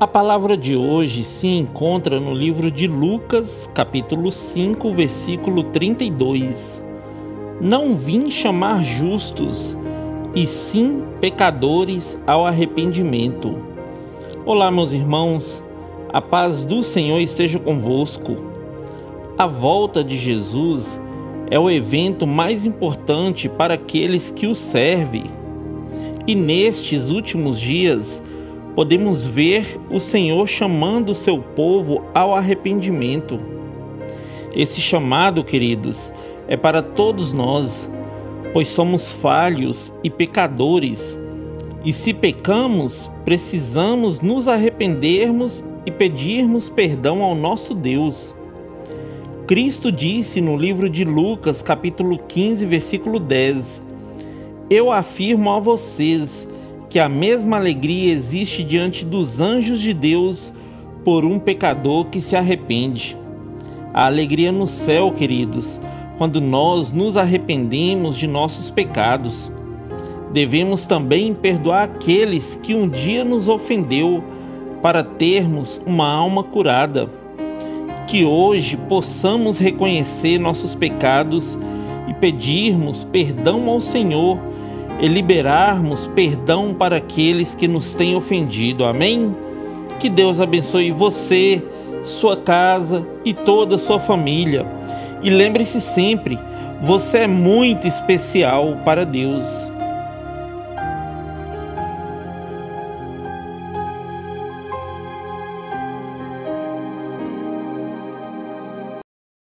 A palavra de hoje se encontra no livro de Lucas, capítulo 5, versículo 32. Não vim chamar justos, e sim pecadores ao arrependimento. Olá, meus irmãos, a paz do Senhor esteja convosco. A volta de Jesus é o evento mais importante para aqueles que o servem. E nestes últimos dias, podemos ver o Senhor chamando o seu povo ao arrependimento. Esse chamado, queridos, é para todos nós, pois somos falhos e pecadores, e se pecamos, precisamos nos arrependermos e pedirmos perdão ao nosso Deus. Cristo disse no livro de Lucas, capítulo 15, versículo 10: Eu afirmo a vocês que a mesma alegria existe diante dos anjos de Deus por um pecador que se arrepende. A alegria no céu, queridos, quando nós nos arrependemos de nossos pecados. Devemos também perdoar aqueles que um dia nos ofendeu para termos uma alma curada. Que hoje possamos reconhecer nossos pecados e pedirmos perdão ao Senhor e liberarmos perdão para aqueles que nos têm ofendido. Amém? Que Deus abençoe você, sua casa e toda a sua família. E lembre-se sempre, você é muito especial para Deus.